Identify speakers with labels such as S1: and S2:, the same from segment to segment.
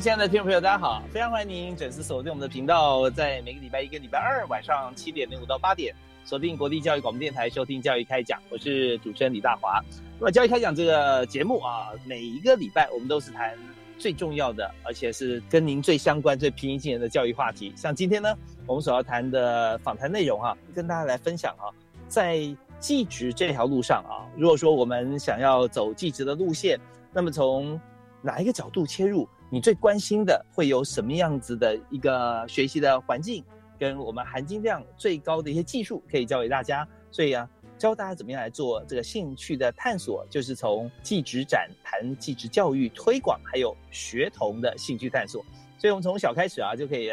S1: 亲爱的听众朋友，大家好！非常欢迎您准时锁定我们的频道，在每个礼拜一跟礼拜二晚上七点零五到八点，锁定国立教育广播电台收听《教育开讲》，我是主持人李大华。那么《教育开讲》这个节目啊，每一个礼拜我们都是谈最重要的，而且是跟您最相关、最平易近人的教育话题。像今天呢，我们所要谈的访谈内容啊，跟大家来分享啊，在技职这条路上啊，如果说我们想要走技职的路线，那么从哪一个角度切入？你最关心的会有什么样子的一个学习的环境，跟我们含金量最高的一些技术可以教给大家。所以啊，教大家怎么样来做这个兴趣的探索，就是从技职展谈技职教育推广，还有学童的兴趣探索。所以我们从小开始啊，就可以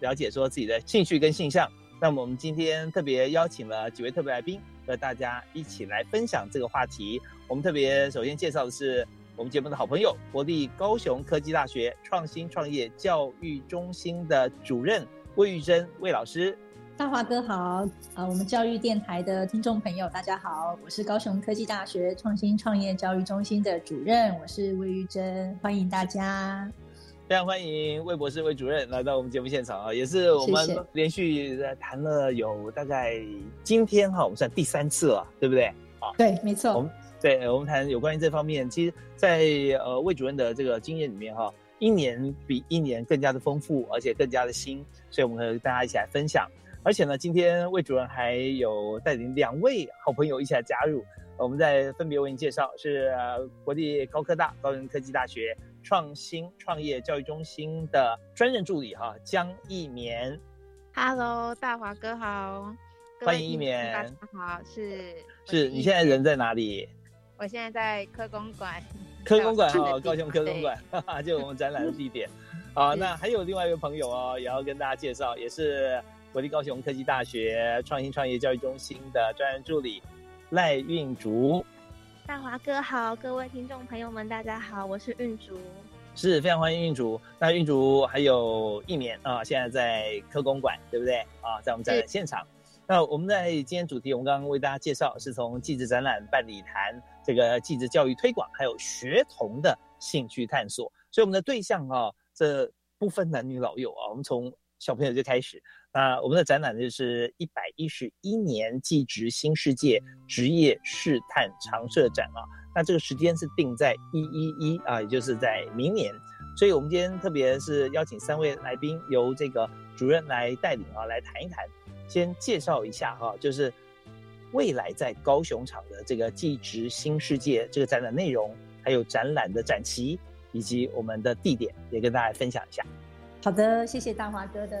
S1: 了解说自己的兴趣跟性向。那么我们今天特别邀请了几位特别来宾，和大家一起来分享这个话题。我们特别首先介绍的是。我们节目的好朋友，国立高雄科技大学创新创业教育中心的主任魏玉珍魏老师，
S2: 大华哥好，呃，我们教育电台的听众朋友大家好，我是高雄科技大学创新创业教育中心的主任，我是魏玉珍，欢迎大家，
S1: 非常欢迎魏博士魏主任来到我们节目现场啊，也是我们连续谈了有大概今天哈，我们算第三次了，对不对？
S2: 啊，对，没错。
S1: 对，我们谈有关于这方面，其实，在呃魏主任的这个经验里面哈，一年比一年更加的丰富，而且更加的新，所以我们和大家一起来分享。而且呢，今天魏主任还有带领两位好朋友一起来加入，我们再分别为您介绍，是国立高科大高雄科技大学创新创业教育中心的专任助理哈江一绵。
S3: Hello，大华哥好，
S1: 欢迎一绵。
S3: 大家好，是
S1: 是你现在人在哪里？
S3: 我现在在科工馆，
S1: 科工馆哈，高雄科工馆，就我们展览的地点。好，那还有另外一位朋友哦，也要跟大家介绍，也是国立高雄科技大学创新创业教育中心的专任助理赖运竹。
S3: 大华哥好，各位听众朋友们，大家好，我是运竹，
S1: 是非常欢迎运竹。那运竹还有一年啊，现在在科工馆，对不对啊？在我们展览现场。那我们在今天主题，我们刚刚为大家介绍是从继职展览办理谈这个继职教育推广，还有学童的兴趣探索。所以我们的对象啊，这不分男女老幼啊，我们从小朋友就开始。那我们的展览就是一百一十一年继职新世界职业试探常设展啊。那这个时间是定在一一一啊，也就是在明年。所以我们今天特别是邀请三位来宾，由这个主任来带领啊，来谈一谈。先介绍一下哈，就是未来在高雄场的这个技职新世界这个展览内容，还有展览的展期以及我们的地点，也跟大家分享一下。
S2: 好的，谢谢大华哥的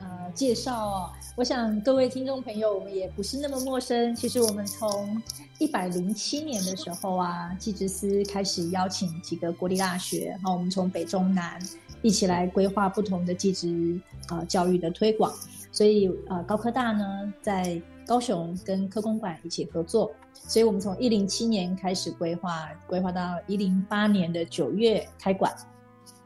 S2: 呃介绍。我想各位听众朋友，我们也不是那么陌生。其实我们从一百零七年的时候啊，技职司开始邀请几个国立大学，然后我们从北中南一起来规划不同的技职啊教育的推广。所以，呃，高科大呢，在高雄跟科工馆一起合作，所以我们从一零七年开始规划，规划到一零八年的九月开馆。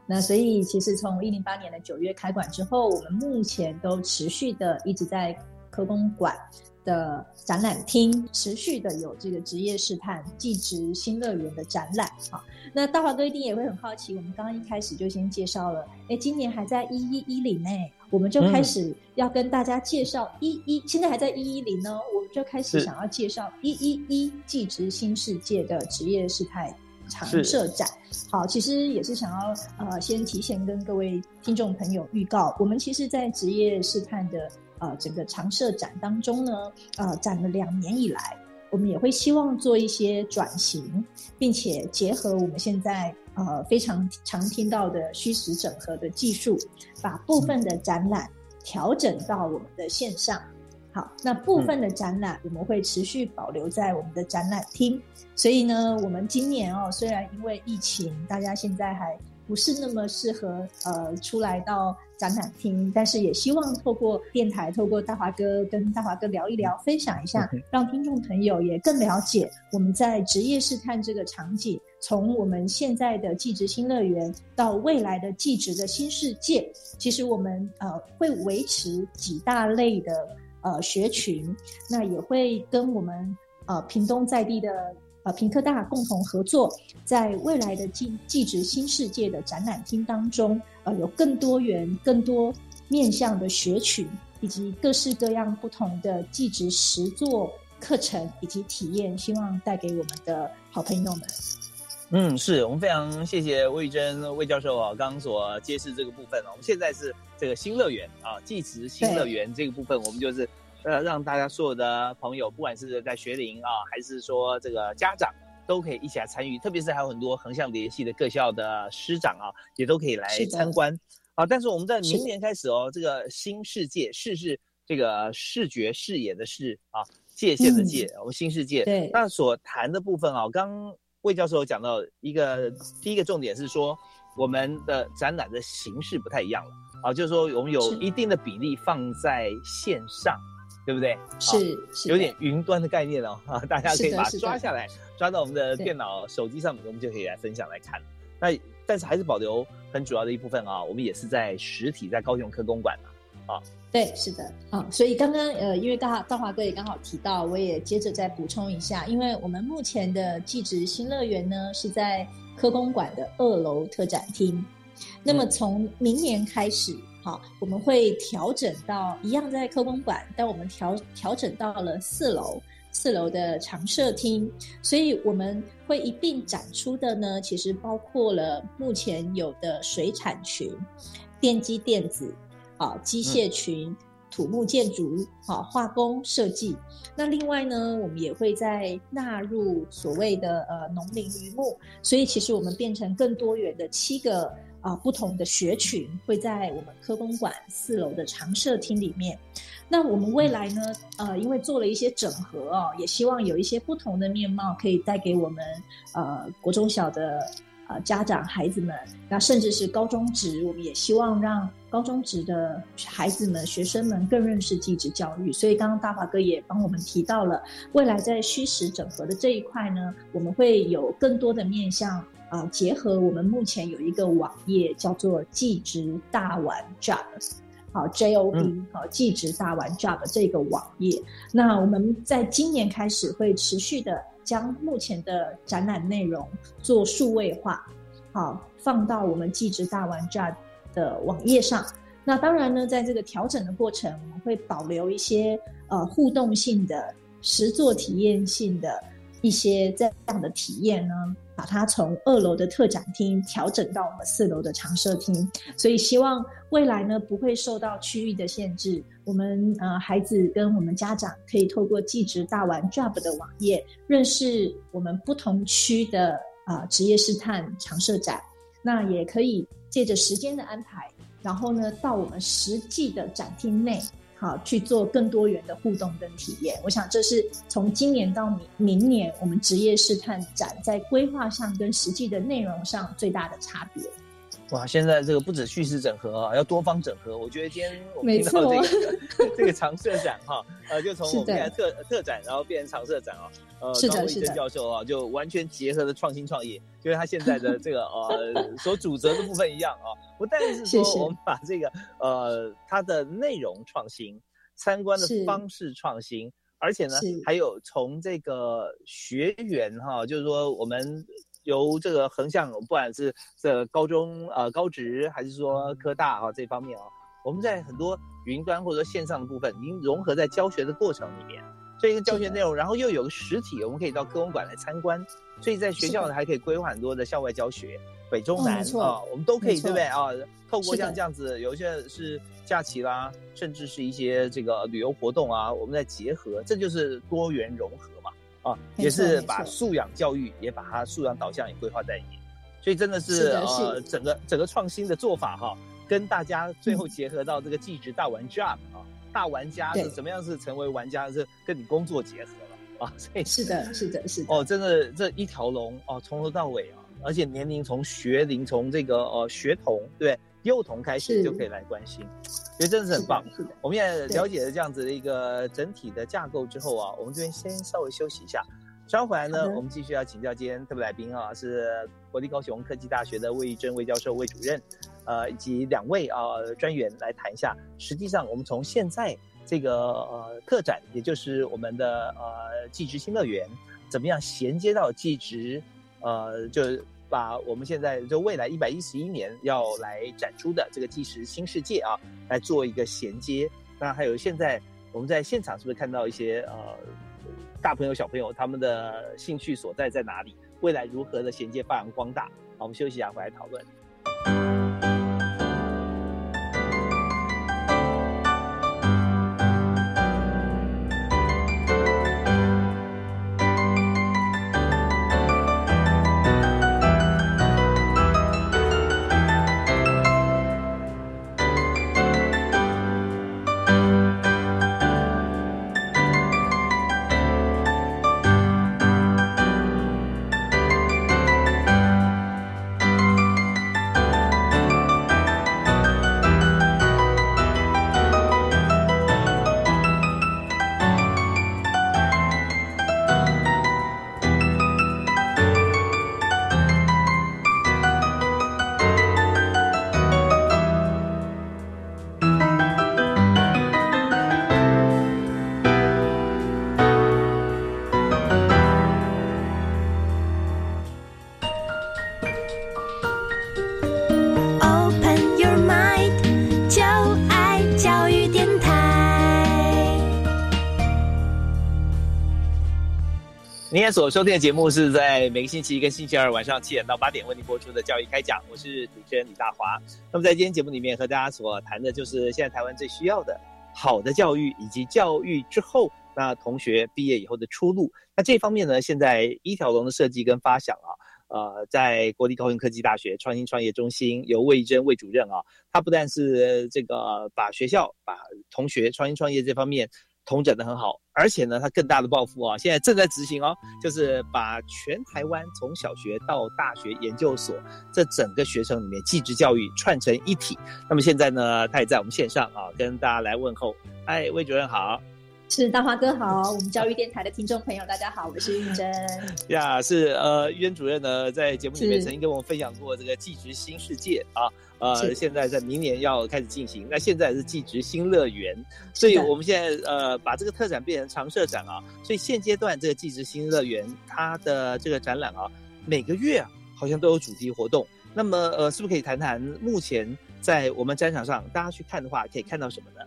S2: 那所以，其实从一零八年的九月开馆之后，我们目前都持续的一直在科工馆的展览厅持续的有这个职业试探、技职新乐园的展览。啊。那大华哥一定也会很好奇，我们刚刚一开始就先介绍了，哎，今年还在一一一零呢。我们就开始要跟大家介绍一一，现在还在一一零呢，我们就开始想要介绍一一一技职新世界的职业事态常设展。好，其实也是想要呃，先提前跟各位听众朋友预告，我们其实，在职业试探的呃整个常设展当中呢，呃，展了两年以来，我们也会希望做一些转型，并且结合我们现在。呃，非常常听到的虚实整合的技术，把部分的展览调整到我们的线上。好，那部分的展览我们会持续保留在我们的展览厅。所以呢，我们今年哦，虽然因为疫情，大家现在还。不是那么适合呃出来到展览厅，但是也希望透过电台，透过大华哥跟大华哥聊一聊，分享一下，让听众朋友也更了解我们在职业试探这个场景，从我们现在的技职新乐园到未来的技职的新世界，其实我们呃会维持几大类的呃学群，那也会跟我们呃屏东在地的。呃，平科大共同合作，在未来的技技职新世界的展览厅当中，呃，有更多元、更多面向的学群，以及各式各样不同的技职实作课程以及体验，希望带给我们的好朋友们。
S1: 嗯，是我们非常谢谢魏珍魏教授啊，刚刚所揭示这个部分啊，我们现在是这个新乐园啊，技职新乐园这个部分，我们就是。呃，让大家所有的朋友，不管是在学龄啊，还是说这个家长，都可以一起来参与。特别是还有很多横向联系的各校的师长啊，也都可以来参观啊。但是我们在明年开始哦，这个新世界视是这个视觉视野的视啊，界限的界，我们新世界。
S2: 对。
S1: 那所谈的部分啊，刚魏教授讲到一个第一个重点是说，我们的展览的形式不太一样了啊，就是说我们有一定的比例放在线上。对不对？
S2: 是，
S1: 有点云端的概念哦，啊，大家可以把它抓下来，抓到我们的电脑、手机上面，我们就可以来分享来看。那但是还是保留很主要的一部分啊，我们也是在实体，在高雄科公馆啊。
S2: 对，是的，啊，所以刚刚呃，因为大大华哥也刚好提到，我也接着再补充一下，因为我们目前的技职新乐园呢是在科公馆的二楼特展厅，那么从明年开始。好，我们会调整到一样在科工馆，但我们调调整到了四楼，四楼的常设厅，所以我们会一并展出的呢，其实包括了目前有的水产群、电机电子、啊机械群、土木建筑、啊化工设计。那另外呢，我们也会在纳入所谓的呃农林渔牧，所以其实我们变成更多元的七个。啊，不同的学群会在我们科工馆四楼的常设厅里面。那我们未来呢？呃，因为做了一些整合哦，也希望有一些不同的面貌可以带给我们呃国中小的呃家长孩子们，那甚至是高中职，我们也希望让高中职的孩子们、学生们更认识继职教育。所以刚刚大华哥也帮我们提到了，未来在虚实整合的这一块呢，我们会有更多的面向。啊，结合我们目前有一个网页叫做“技职大玩 Job”，好 J O B，好技职大玩 Job 这个网页。那我们在今年开始会持续的将目前的展览内容做数位化，好放到我们技职大玩 Job 的网页上。那当然呢，在这个调整的过程，我们会保留一些呃互动性的、实作体验性的一些这样的体验呢。把它从二楼的特展厅调整到我们四楼的常设厅，所以希望未来呢不会受到区域的限制。我们呃孩子跟我们家长可以透过技职大玩 Job 的网页认识我们不同区的啊职业试探常设展，那也可以借着时间的安排，然后呢到我们实际的展厅内。好，去做更多元的互动跟体验。我想这是从今年到明明年，我们职业试探展在规划上跟实际的内容上最大的差别。
S1: 哇，现在这个不止叙事整合啊，要多方整合。我觉得今天我们听到这个 这个常设展哈，呃，就从我们现在特特展，然后变成常设展啊，呃，张伟珍教授啊，就完全结合了创新创业，就是他现在的这个呃 所主责的部分一样啊，不但是说我们把这个呃它的内容创新，参观的方式创新，而且呢还有从这个学员哈，就是说我们。由这个横向，不管是这高中呃高职，还是说科大啊这方面啊，我们在很多云端或者说线上的部分，已经融合在教学的过程里面。这一个教学内容，然后又有个实体，我们可以到科文馆来参观。所以在学校呢，还可以规划很多的校外教学，北中南啊，我们都可以，对不对啊？透过像这样子，有一些是假期啦，甚至是一些这个旅游活动啊，我们在结合，这就是多元融合嘛，啊，也是把素养教育也把它素养导向也规划在里面。所以真的是呃，整个整个创新的做法哈，跟大家最后结合到这个技职大玩 job 啊。大玩家是怎么样？是成为玩家是跟你工作结合了啊？所以
S2: 是的，是的，是的。
S1: 哦，真的这一条龙哦，从头到尾啊，而且年龄从学龄从这个呃学童对幼童开始就可以来关心，所以真的是很棒。
S2: 是的，
S1: 我们也了解了这样子的一个整体的架构之后啊，我们这边先稍微休息一下，稍后回来呢，我们继续要请教今天特别来宾啊，是国立高雄科技大学的魏玉珍魏教授魏主任。呃，以及两位啊专员来谈一下。实际上，我们从现在这个呃特展，也就是我们的呃技职新乐园，怎么样衔接到技职？呃，就把我们现在就未来一百一十一年要来展出的这个计时新世界啊，来做一个衔接。那还有现在我们在现场是不是看到一些呃大朋友小朋友他们的兴趣所在在哪里？未来如何的衔接发扬光大？好，我们休息一下，回来讨论。今天所收听的节目是在每个星期一跟星期二晚上七点到八点为您播出的教育开讲，我是主持人李大华。那么在今天节目里面和大家所谈的就是现在台湾最需要的好的教育，以及教育之后那同学毕业以后的出路。那这方面呢，现在一条龙的设计跟发想啊，呃，在国立高雄科技大学创新创业中心由魏珍魏主任啊，他不但是这个把学校把同学创新创业这方面。统整的很好，而且呢，他更大的抱负啊，现在正在执行哦，就是把全台湾从小学到大学、研究所这整个学生里面，技职教育串成一体。那么现在呢，他也在我们线上啊，跟大家来问候。哎，魏主任好。
S2: 是大华哥好，我们教育电台的听众朋友大家好，我是玉珍。
S1: 呀，是呃，玉珍主任呢，在节目里面曾经跟我们分享过这个技职新世界啊，呃，现在在明年要开始进行。那现在是技职新乐园，所以我们现在呃把这个特展变成常设展啊。所以现阶段这个技职新乐园它的这个展览啊，每个月啊好像都有主题活动。那么呃，是不是可以谈谈目前在我们展场上大家去看的话，可以看到什么呢？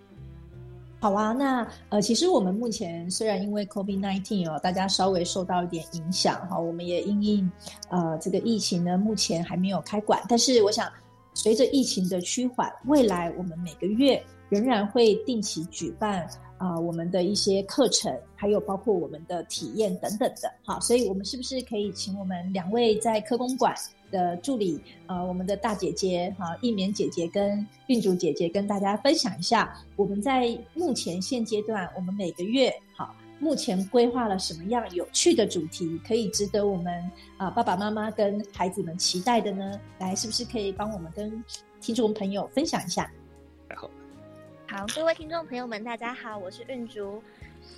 S2: 好啊，那呃，其实我们目前虽然因为 COVID nineteen 哦，大家稍微受到一点影响哈，我们也因应呃这个疫情呢，目前还没有开馆，但是我想随着疫情的趋缓，未来我们每个月仍然会定期举办啊我们的一些课程，还有包括我们的体验等等的，好，所以我们是不是可以请我们两位在科工馆？的助理，呃，我们的大姐姐哈，一棉姐姐跟运竹姐姐跟大家分享一下，我们在目前现阶段，我们每个月好，目前规划了什么样有趣的主题，可以值得我们啊爸爸妈妈跟孩子们期待的呢？来，是不是可以帮我们跟听众朋友分享一下？
S3: 好，好，各位听众朋友们，大家好，我是运竹。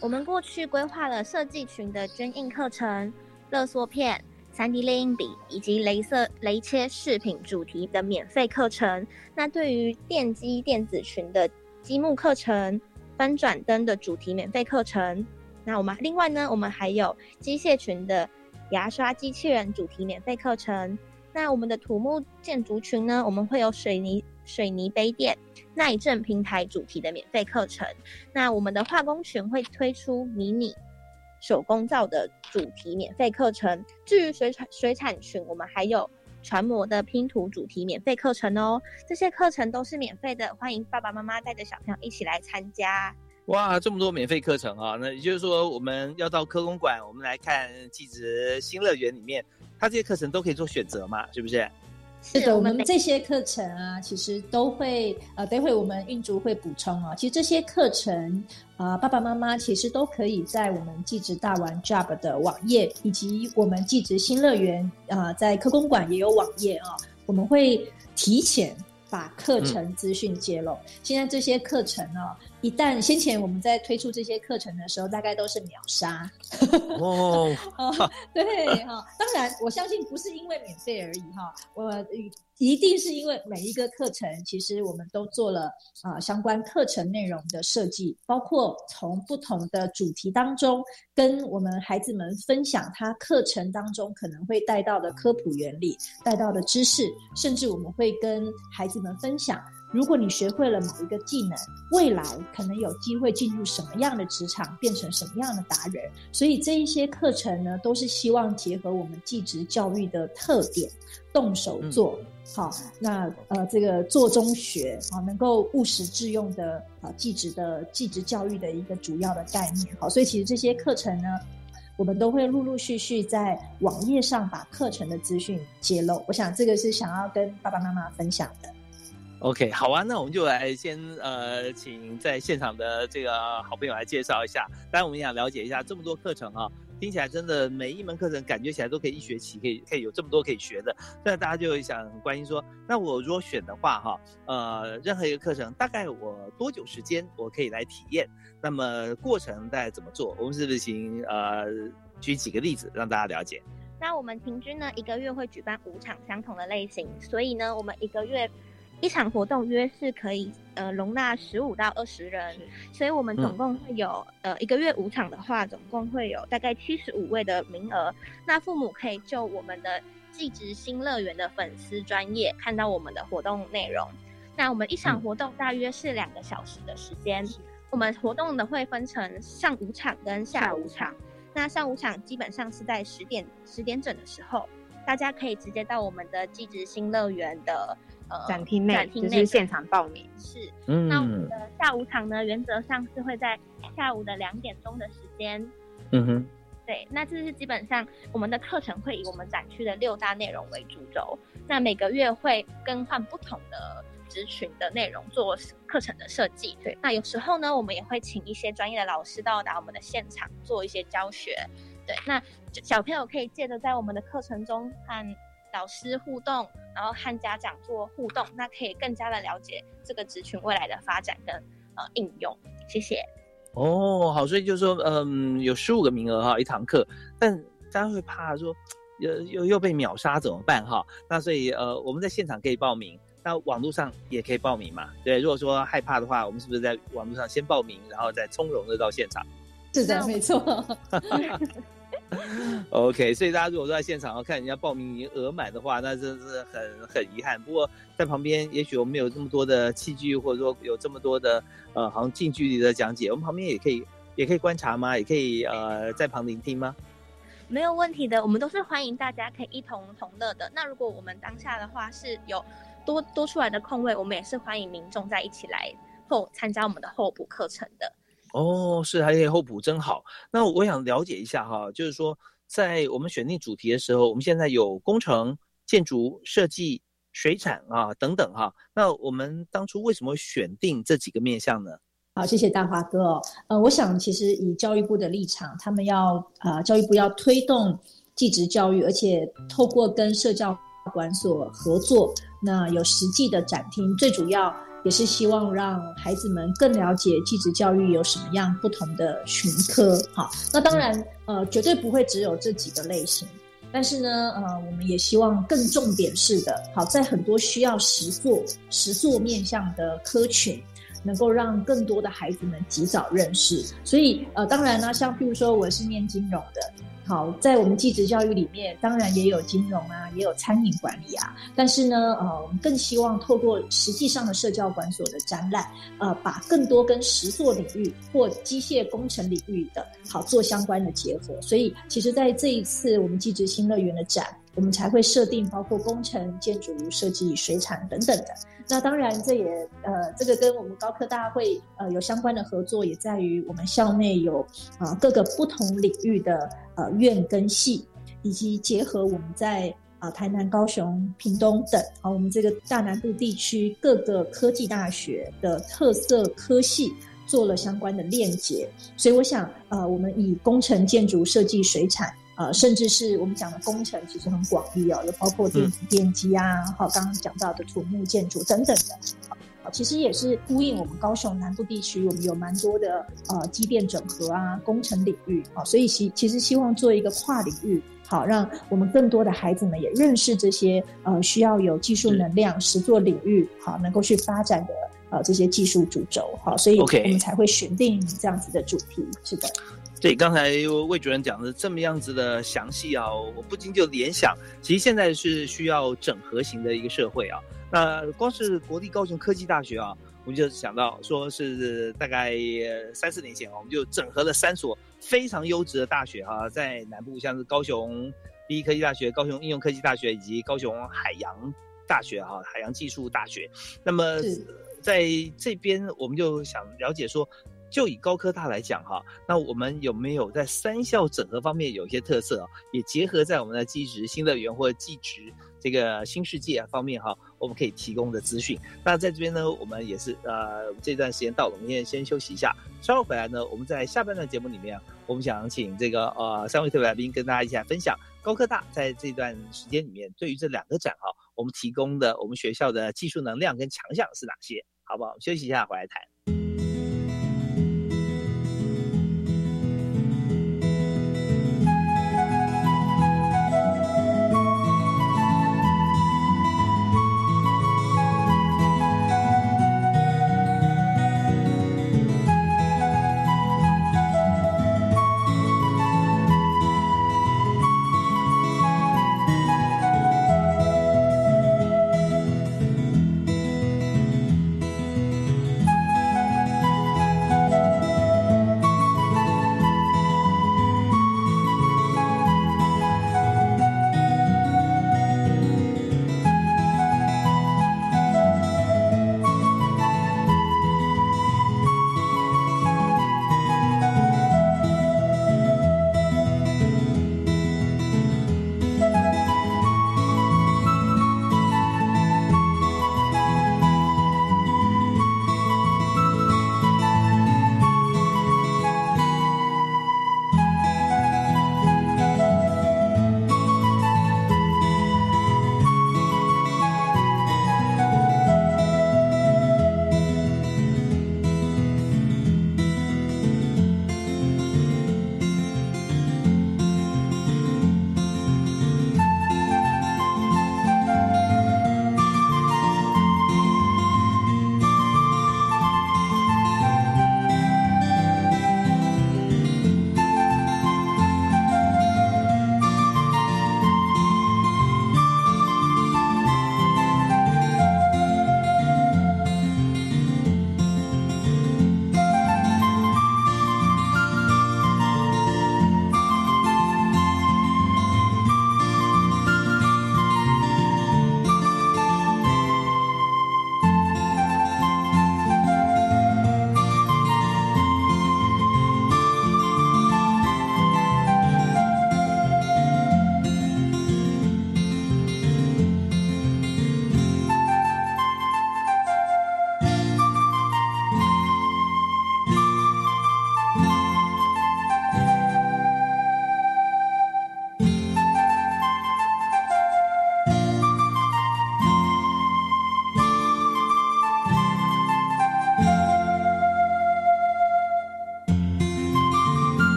S3: 我们过去规划了设计群的捐印课程、勒索片。三 D 列印笔以及镭射镭切饰品主题的免费课程。那对于电机电子群的积木课程、翻转灯的主题免费课程。那我们另外呢，我们还有机械群的牙刷机器人主题免费课程。那我们的土木建筑群呢，我们会有水泥水泥杯垫、耐震平台主题的免费课程。那我们的化工群会推出迷你手工皂的主题免费课程。至于水产水产群，我们还有船模的拼图主题免费课程哦。这些课程都是免费的，欢迎爸爸妈妈带着小朋友一起来参加。
S1: 哇，这么多免费课程啊！那也就是说，我们要到科工馆，我们来看技职新乐园里面，它这些课程都可以做选择嘛，是不是？
S2: 是的，我们这些课程啊，其实都会呃，待会我们运竹会补充啊。其实这些课程啊，爸爸妈妈其实都可以在我们技职大玩 Job 的网页，以及我们技职新乐园啊，在科工馆也有网页啊，我们会提前把课程资讯揭露。现在这些课程呢。一旦先前我们在推出这些课程的时候，大概都是秒杀 哦。对哈，当然我相信不是因为免费而已哈，我一定是因为每一个课程其实我们都做了啊相关课程内容的设计，包括从不同的主题当中跟我们孩子们分享他课程当中可能会带到的科普原理、带到的知识，甚至我们会跟孩子们分享。如果你学会了某一个技能，未来可能有机会进入什么样的职场，变成什么样的达人。所以这一些课程呢，都是希望结合我们技职教育的特点，动手做好。那呃，这个做中学啊，能够务实致用的啊，技职的技职教育的一个主要的概念。好，所以其实这些课程呢，我们都会陆陆续续在网页上把课程的资讯揭露。我想这个是想要跟爸爸妈妈分享的。
S1: OK，好啊，那我们就来先呃，请在现场的这个好朋友来介绍一下。当然，我们想了解一下这么多课程啊，听起来真的每一门课程感觉起来都可以一学期可以可以有这么多可以学的。那大家就想关心说，那我如果选的话哈，呃，任何一个课程大概我多久时间我可以来体验？那么过程大概怎么做？我们是不是请呃举几个例子让大家了解？
S3: 那我们平均呢一个月会举办五场相同的类型，所以呢我们一个月。一场活动约是可以呃容纳十五到二十人，所以我们总共会有呃一个月五场的话，总共会有大概七十五位的名额。那父母可以就我们的寄职新乐园的粉丝专业看到我们的活动内容。那我们一场活动大约是两个小时的时间，我们活动的会分成上午场跟下午场。那上午场基本上是在十点十点整的时候，大家可以直接到我们的寄职新乐园的。
S4: 展厅内就是现场报名
S3: 是，嗯那我们的下午场呢，原则上是会在下午的两点钟的时间。
S1: 嗯哼，
S3: 对，那这是基本上我们的课程会以我们展区的六大内容为主轴，那每个月会更换不同的职群的内容做课程的设计。对，那有时候呢，我们也会请一些专业的老师到达我们的现场做一些教学。对，那小朋友可以借着在我们的课程中和。老师互动，然后和家长做互动，那可以更加的了解这个职群未来的发展跟呃应用。谢谢。
S1: 哦，好，所以就是说，嗯，有十五个名额哈，一堂课，但大家会怕说，又又又被秒杀怎么办哈？那所以呃，我们在现场可以报名，那网络上也可以报名嘛？对，如果说害怕的话，我们是不是在网络上先报名，然后再从容的到现场？
S2: 是的，没错。
S1: OK，所以大家如果都在现场要看人家报名已经额满的话，那真是很很遗憾。不过在旁边，也许我们有这么多的器具，或者说有这么多的呃，好像近距离的讲解，我们旁边也可以也可以观察吗？也可以呃，在旁聆听吗？
S3: 没有问题的，我们都是欢迎大家可以一同同乐的。那如果我们当下的话是有多多出来的空位，我们也是欢迎民众在一起来后参加我们的候补课程的。
S1: 哦，是，还可以候补，真好。那我想了解一下哈，就是说，在我们选定主题的时候，我们现在有工程、建筑设计、水产啊等等哈。那我们当初为什么选定这几个面向呢？
S2: 好，谢谢大华哥哦。呃，我想其实以教育部的立场，他们要啊，教育部要推动技职教育，而且透过跟社教馆所合作，那有实际的展厅，最主要。也是希望让孩子们更了解继职教育有什么样不同的群科，好，那当然，呃，绝对不会只有这几个类型，但是呢，呃，我们也希望更重点式的，好，在很多需要实做、实做面向的科群，能够让更多的孩子们及早认识。所以，呃，当然呢，像譬如说我是念金融的。好，在我们技职教育里面，当然也有金融啊，也有餐饮管理啊。但是呢，呃，我们更希望透过实际上的社教馆所的展览，呃，把更多跟实作领域或机械工程领域的好做相关的结合。所以，其实在这一次我们技职新乐园的展，我们才会设定包括工程、建筑、设计、水产等等的。那当然，这也呃，这个跟我们高科大会呃有相关的合作，也在于我们校内有啊各个不同领域的呃院跟系，以及结合我们在啊台南、高雄、屏东等啊我们这个大南部地区各个科技大学的特色科系做了相关的链接。所以我想呃，我们以工程、建筑、设计、水产。呃，甚至是我们讲的工程，其实很广义哦，有包括电子电机啊，好，刚刚讲到的土木建筑等等的，好，其实也是呼应我们高雄南部地区，我们有蛮多的呃机电整合啊，工程领域，啊，所以其其实希望做一个跨领域，好，让我们更多的孩子们也认识这些呃需要有技术能量、实作领域，好，能够去发展的呃这些技术主轴，好，所以我们才会选定这样子的主题，是的。
S1: 对，刚才魏主任讲的这么样子的详细啊，我不禁就联想，其实现在是需要整合型的一个社会啊。那光是国立高雄科技大学啊，我们就想到说是大概三四年前啊，我们就整合了三所非常优质的大学啊，在南部，像是高雄第一科技大学、高雄应用科技大学以及高雄海洋大学哈，海洋技术大学。那么在这边，我们就想了解说。就以高科大来讲哈，那我们有没有在三校整合方面有一些特色啊？也结合在我们的技职新乐园或者技职这个新世界方面哈，我们可以提供的资讯。那在这边呢，我们也是呃，这段时间到了，我们现在先休息一下，稍后回来呢，我们在下半段节目里面，我们想请这个呃三位特别来宾跟大家一起来分享高科大在这段时间里面对于这两个展哈，我们提供的我们学校的技术能量跟强项是哪些，好不好？休息一下，回来谈。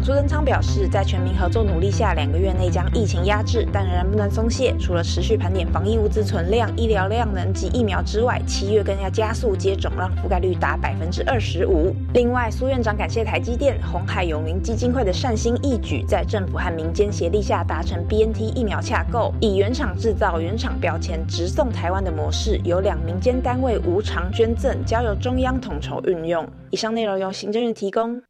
S4: 长苏贞昌表示，在全民合作努力下，两个月内将疫情压制，但仍然不能松懈。除了持续盘点防疫物资存量、医疗量能及疫苗之外，七月更要加速接种，让覆盖率达百分之二十五。另外，苏院长感谢台积电、红海永明基金会的善心义举，在政府和民间协力下达成 BNT 疫苗洽购，以原厂制造、原厂标签直送台湾的模式，由两民间单位无偿捐赠，交由中央统筹运用。以上内容由行政院提供。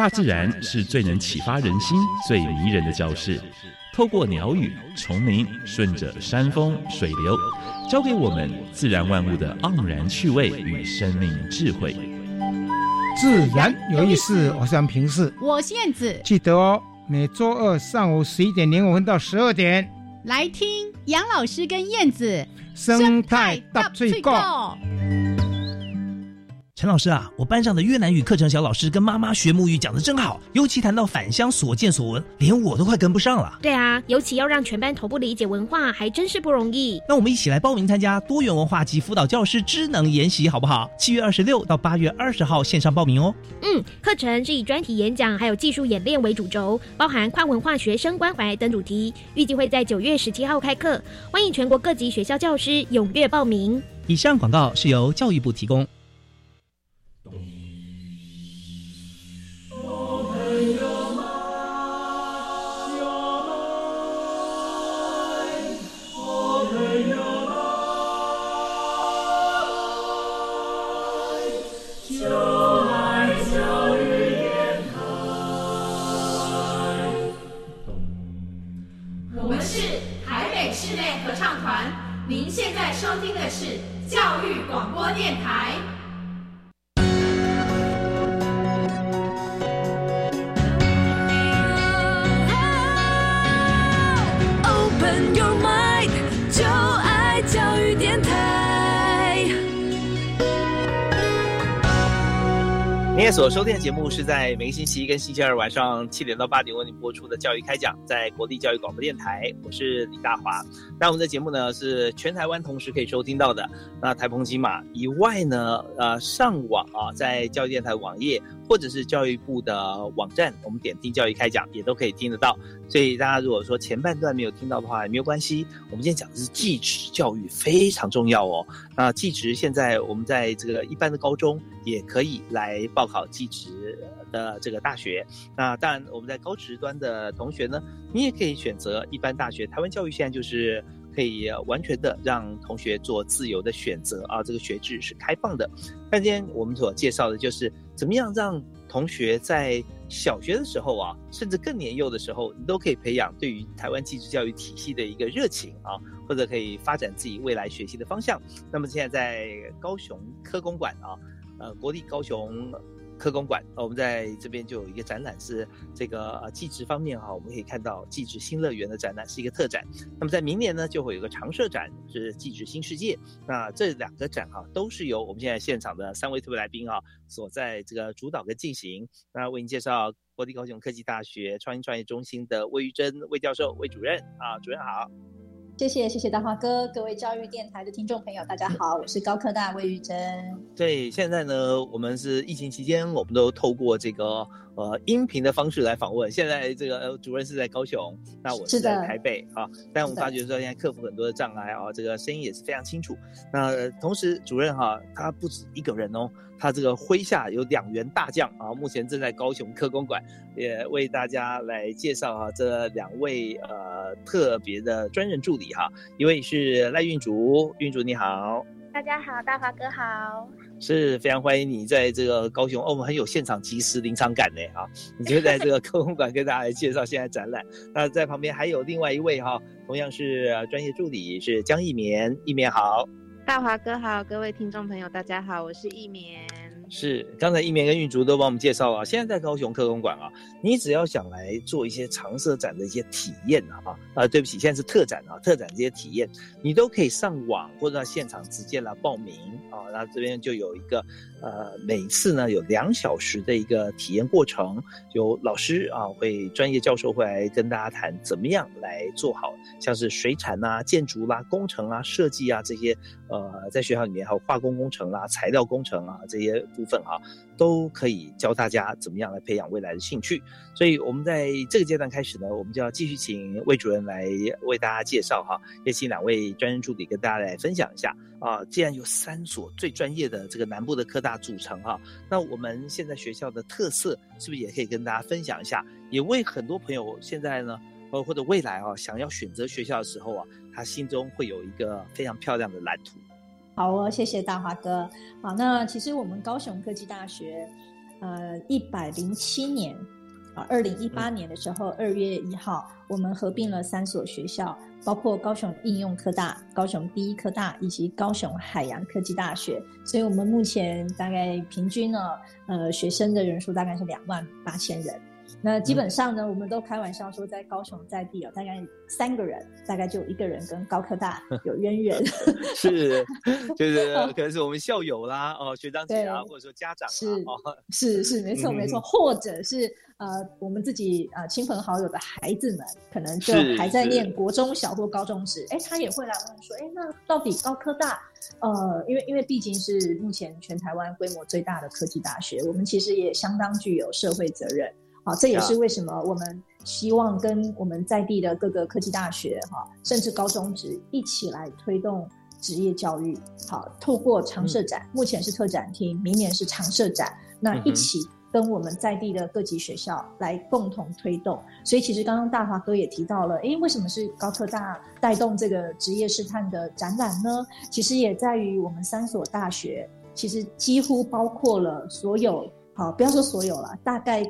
S5: 大自然是最能启发人心、最迷人的教室。透过鸟语、虫鸣，顺着山峰、水流，教给我们自然万物的盎然趣味与生命智慧。
S6: 自然有意思，我是平视，
S7: 我是燕子。
S6: 记得哦，每周二上午十一点零五分到十二点，
S7: 来听杨老师跟燕子
S6: 生态大最高。
S8: 陈老师啊，我班上的越南语课程小老师跟妈妈学母语讲的真好，尤其谈到返乡所见所闻，连我都快跟不上了。
S9: 对啊，尤其要让全班同步理解文化，还真是不容易。
S8: 那我们一起来报名参加多元文化及辅导教师智能研习，好不好？七月二十六到八月二十号线上报名哦。
S9: 嗯，课程是以专题演讲还有技术演练为主轴，包含跨文化学生关怀等主题，预计会在九月十七号开课，欢迎全国各级学校教师踊跃报名。
S8: 以上广告是由教育部提供。
S1: 所收听的节目是在每个星期一跟星期二晚上七点到八点为您播出的教育开讲，在国立教育广播电台，我是李大华。那我们的节目呢是全台湾同时可以收听到的。那台澎金马以外呢，呃，上网啊，在教育电台网页或者是教育部的网站，我们点听教育开讲也都可以听得到。所以大家如果说前半段没有听到的话，也没有关系。我们今天讲的是继职教育，非常重要哦。那继职现在我们在这个一般的高中也可以来报考继职的这个大学。那当然我们在高职端的同学呢，你也可以选择一般大学。台湾教育现在就是可以完全的让同学做自由的选择啊，这个学制是开放的。那今天我们所介绍的就是怎么样让同学在小学的时候啊，甚至更年幼的时候，你都可以培养对于台湾继职教育体系的一个热情啊，或者可以发展自己未来学习的方向。那么现在在高雄科工馆啊，呃，国立高雄。科工馆，我们在这边就有一个展览，是这个呃技职方面哈，我们可以看到技职新乐园的展览是一个特展。那么在明年呢，就会有个常设展，是技职新世界。那这两个展哈，都是由我们现在现场的三位特别来宾啊，所在这个主导跟进行。那为您介绍国立高雄科技大学创新创业中心的魏玉珍魏教授魏主任啊，主任好。
S2: 谢谢谢谢大华哥，各位教育电台的听众朋友，大家好，我是高科大魏玉珍。
S1: 对，现在呢，我们是疫情期间，我们都透过这个。呃，音频的方式来访问。现在这个主任是在高雄，那我是在台北啊。但我们发觉说，现在克服很多的障碍啊，这个声音也是非常清楚。那同时，主任哈，他不止一个人哦，他这个麾下有两员大将啊，目前正在高雄科工馆，也为大家来介绍啊这两位呃特别的专任助理哈。一位是赖运竹，运竹你好。
S3: 大家好，大华哥好，
S1: 是非常欢迎你在这个高雄哦，我们很有现场即时临场感呢啊！你就在这个 科工馆跟大家来介绍现在展览。那在旁边还有另外一位哈，同样是专业助理，是江一棉，一棉好，
S4: 大华哥好，各位听众朋友大家好，我是一棉。
S1: 是，刚才一棉跟玉竹都帮我们介绍了。现在在高雄科工馆啊，你只要想来做一些常设展的一些体验啊，啊，对不起，现在是特展啊，特展这些体验，你都可以上网或者到现场直接来报名啊。那这边就有一个，呃，每次呢有两小时的一个体验过程，有老师啊会专业教授会来跟大家谈怎么样来做好，像是水产啊、建筑啦、工程啊、设计啊这些，呃，在学校里面还有化工工程啦、材料工程啊这些。部分哈，都可以教大家怎么样来培养未来的兴趣。所以，我们在这个阶段开始呢，我们就要继续请魏主任来为大家介绍哈，也请两位专任助理跟大家来分享一下啊。既然有三所最专业的这个南部的科大组成哈，那我们现在学校的特色是不是也可以跟大家分享一下？也为很多朋友现在呢，呃，或者未来啊，想要选择学校的时候啊，他心中会有一个非常漂亮的蓝图。
S2: 好哦，谢谢大华哥。好，那其实我们高雄科技大学，呃，一百零七年啊，二零一八年的时候，二月一号，我们合并了三所学校，包括高雄应用科大、高雄第一科大以及高雄海洋科技大学。所以，我们目前大概平均呢，呃，学生的人数大概是两万八千人。那基本上呢，我们都开玩笑说，在高雄在地哦，大概三个人，大概就一个人跟高科大 有渊源。
S1: 是，就是 可能是我们校友啦，哦，学长姐啊，或者说家长
S2: 是是是，没错没错，或者是呃，我们自己呃亲朋好友的孩子们，可能就还在念国中小或高中时，哎，他也会来问说，哎，那到底高科大？呃，因为因为毕竟是目前全台湾规模最大的科技大学，我们其实也相当具有社会责任。好，这也是为什么我们希望跟我们在地的各个科技大学，哈，甚至高中职一起来推动职业教育。好，透过常设展，目前是特展厅，明年是常设展，那一起跟我们在地的各级学校来共同推动。所以，其实刚刚大华哥也提到了，诶，为什么是高科大带动这个职业试探的展览呢？其实也在于我们三所大学，其实几乎包括了所有，好，不要说所有了，大概。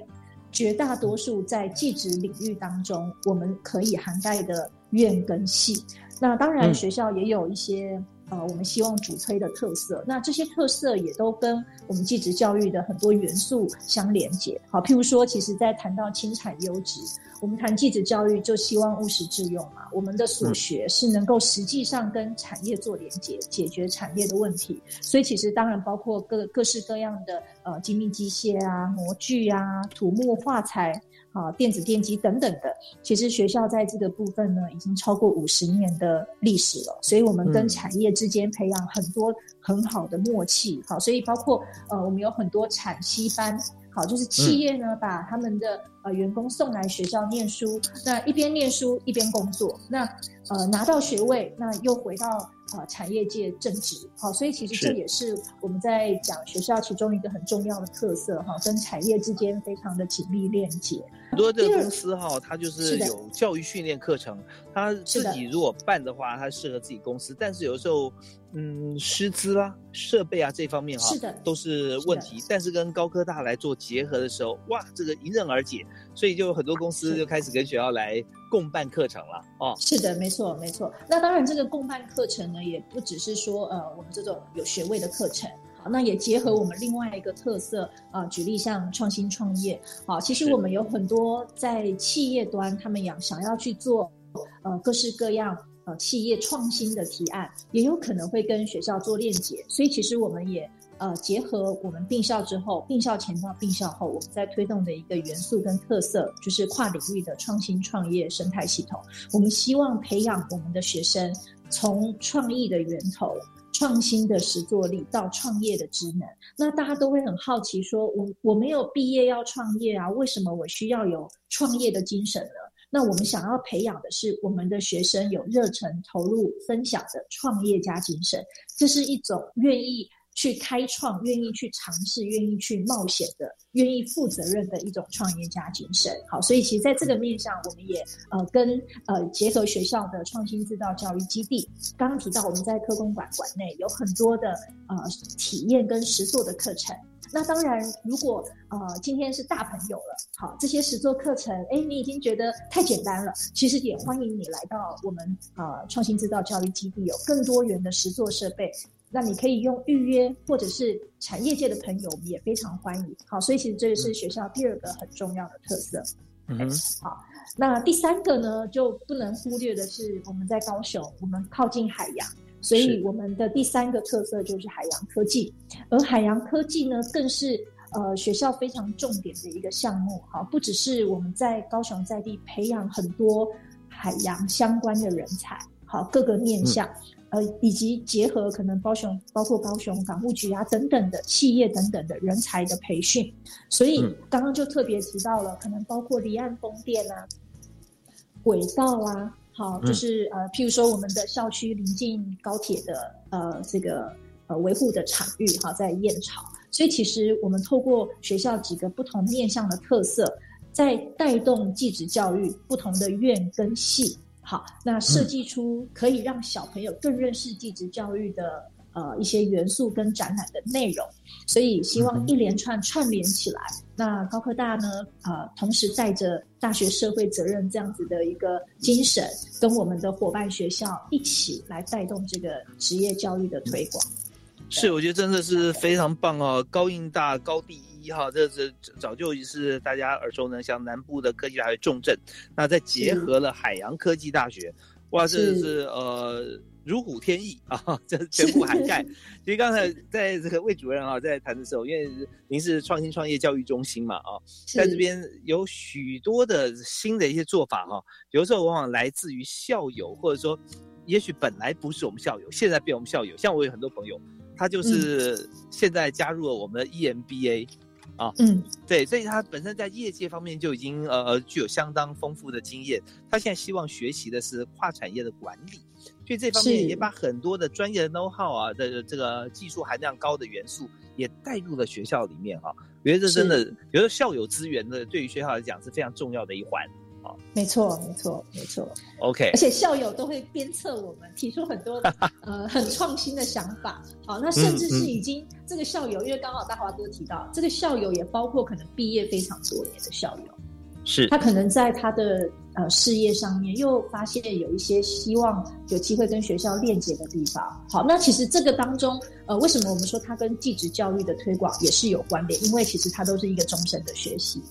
S2: 绝大多数在技职领域当中，我们可以涵盖的院跟系，那当然学校也有一些呃，我们希望主推的特色。那这些特色也都跟我们技职教育的很多元素相连接。好，譬如说，其实在谈到轻产优质。我们谈继职教育，就希望务实致用嘛。我们的所学是能够实际上跟产业做连接，解决产业的问题。所以其实当然包括各各式各样的呃精密机械啊、模具啊、土木画材啊、电子电机等等的。其实学校在这个部分呢，已经超过五十年的历史了。所以我们跟产业之间培养很多很好的默契。好，所以包括呃，我们有很多产期班。好，就是企业呢，把他们的呃员工送来学校念书，那一边念书一边工作，那呃拿到学位，那又回到呃产业界正职。好，所以其实这也是我们在讲学校其中一个很重要的特色哈，跟产业之间非常的紧密链接。
S1: 很多这个公司哈，它就是有教育训练课程，它自己如果办的话，它适合自己公司，但是有的时候。嗯，师资啦、设备啊这方面哈，
S2: 是的，
S1: 都是问题。但是跟高科大来做结合的时候，哇，这个迎刃而解。所以就有很多公司就开始跟学校来共办课程了。哦，
S2: 是的，没错，没错。那当然，这个共办课程呢，也不只是说呃，我们这种有学位的课程，好，那也结合我们另外一个特色啊，举例像创新创业，啊，其实我们有很多在企业端，他们想想要去做呃各式各样。呃，企业创新的提案也有可能会跟学校做链接，所以其实我们也呃结合我们并校之后，并校前到并校后，我们在推动的一个元素跟特色，就是跨领域的创新创业生态系统。我们希望培养我们的学生，从创意的源头、创新的实作力到创业的职能。那大家都会很好奇，说我我没有毕业要创业啊，为什么我需要有创业的精神呢？那我们想要培养的是我们的学生有热忱投入分享的创业家精神，这是一种愿意去开创、愿意去尝试、愿意去冒险的、愿意负责任的一种创业家精神。好，所以其实在这个面上，我们也呃跟呃结合学校的创新制造教育基地，刚刚提到我们在科工馆馆内有很多的呃体验跟实作的课程。那当然，如果呃今天是大朋友了，好，这些实作课程，哎，你已经觉得太简单了，其实也欢迎你来到我们呃创新制造教育基地，有更多元的实作设备，那你可以用预约，或者是产业界的朋友，我们也非常欢迎。好，所以其实这也是学校第二个很重要的特色。
S1: 嗯，
S2: 好，那第三个呢，就不能忽略的是我们在高雄，我们靠近海洋。所以我们的第三个特色就是海洋科技，而海洋科技呢，更是呃学校非常重点的一个项目。哈，不只是我们在高雄在地培养很多海洋相关的人才，好各个面向。呃，以及结合可能高雄包括高雄港务局啊等等的企业等等的人才的培训，所以刚刚就特别提到了，可能包括离岸风电啊、轨道啊，好，就是呃，譬如说我们的校区临近高铁的呃这个呃维护的场域哈，在燕巢，所以其实我们透过学校几个不同面向的特色，在带动技职教育不同的院跟系。好，那设计出可以让小朋友更认识继职教育的呃一些元素跟展览的内容，所以希望一连串串联起来。那高科大呢，呃，同时带着大学社会责任这样子的一个精神，跟我们的伙伴学校一起来带动这个职业教育的推广。
S1: 是，我觉得真的是非常棒哦，高应大高第一。哈，这是早就是大家耳熟能详，南部的科技大学重镇。那再结合了海洋科技大学，哇，这是呃如虎添翼啊，这全部涵盖。其实刚才在这个魏主任啊在谈的时候，因为您是创新创业教育中心嘛啊，在这边有许多的新的一些做法哈，有时候往往来自于校友，或者说也许本来不是我们校友，现在变我们校友。像我有很多朋友，他就是现在加入了我们的 EMBA。啊，嗯，对，所以他本身在业界方面就已经呃具有相当丰富的经验。他现在希望学习的是跨产业的管理，所以这方面也把很多的专业的 know how 啊的这个技术含量高的元素也带入了学校里面哈。我觉得这真的，觉得校友资源的对于学校来讲是非常重要的一环。
S2: 啊，没错，没错，没错。
S1: OK，
S2: 而且校友都会鞭策我们，提出很多 呃很创新的想法。好，那甚至是已经这个校友，因为刚好大华哥提到，这个校友也包括可能毕业非常多年的校友，
S1: 是
S2: 他可能在他的呃事业上面又发现有一些希望有机会跟学校链接的地方。好，那其实这个当中，呃，为什么我们说他跟继职教育的推广也是有关联？因为其实它都是一个终身的学习。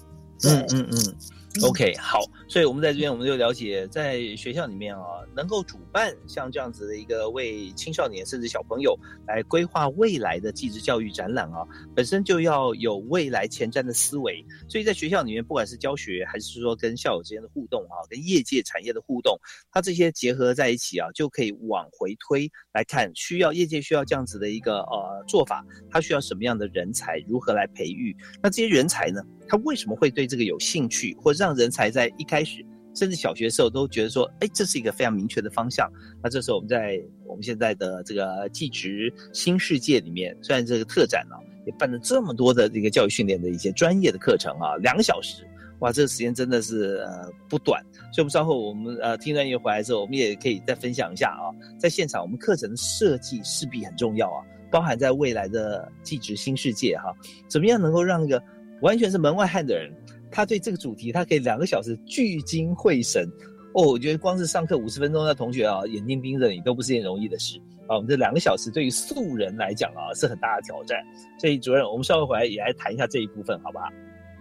S1: 嗯嗯嗯。OK，好，所以我们在这边我们就了解，在学校里面啊，能够主办像这样子的一个为青少年甚至小朋友来规划未来的继职教育展览啊，本身就要有未来前瞻的思维。所以在学校里面，不管是教学还是说跟校友之间的互动啊，跟业界产业的互动，它这些结合在一起啊，就可以往回推来看，需要业界需要这样子的一个呃做法，它需要什么样的人才，如何来培育？那这些人才呢？他为什么会对这个有兴趣，或让人才在一开开始，甚至小学时候都觉得说，哎，这是一个非常明确的方向。那这时候我们在我们现在的这个技职新世界里面，虽然这个特展呢也办了这么多的这个教育训练的一些专业的课程啊，两个小时，哇，这个时间真的是呃不短。所以，我们稍后我们呃听专业回来之后，我们也可以再分享一下啊，在现场我们课程的设计势必很重要啊，包含在未来的技职新世界哈，怎么样能够让一个。完全是门外汉的人，他对这个主题，他可以两个小时聚精会神哦。我觉得光是上课五十分钟的同学啊，眼睛盯着你都不是件容易的事啊。我们这两个小时对于素人来讲啊，是很大的挑战。所以主任，我们稍后回来也来谈一下这一部分，好不好？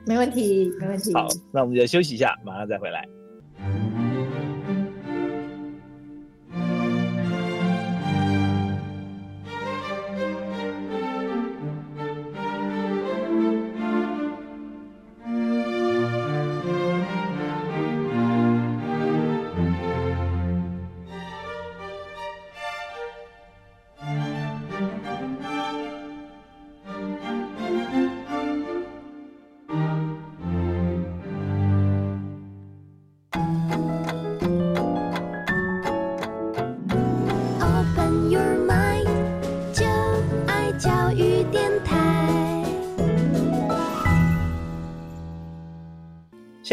S2: 没问题，没问题。
S1: 好，那我们就休息一下，马上再回来。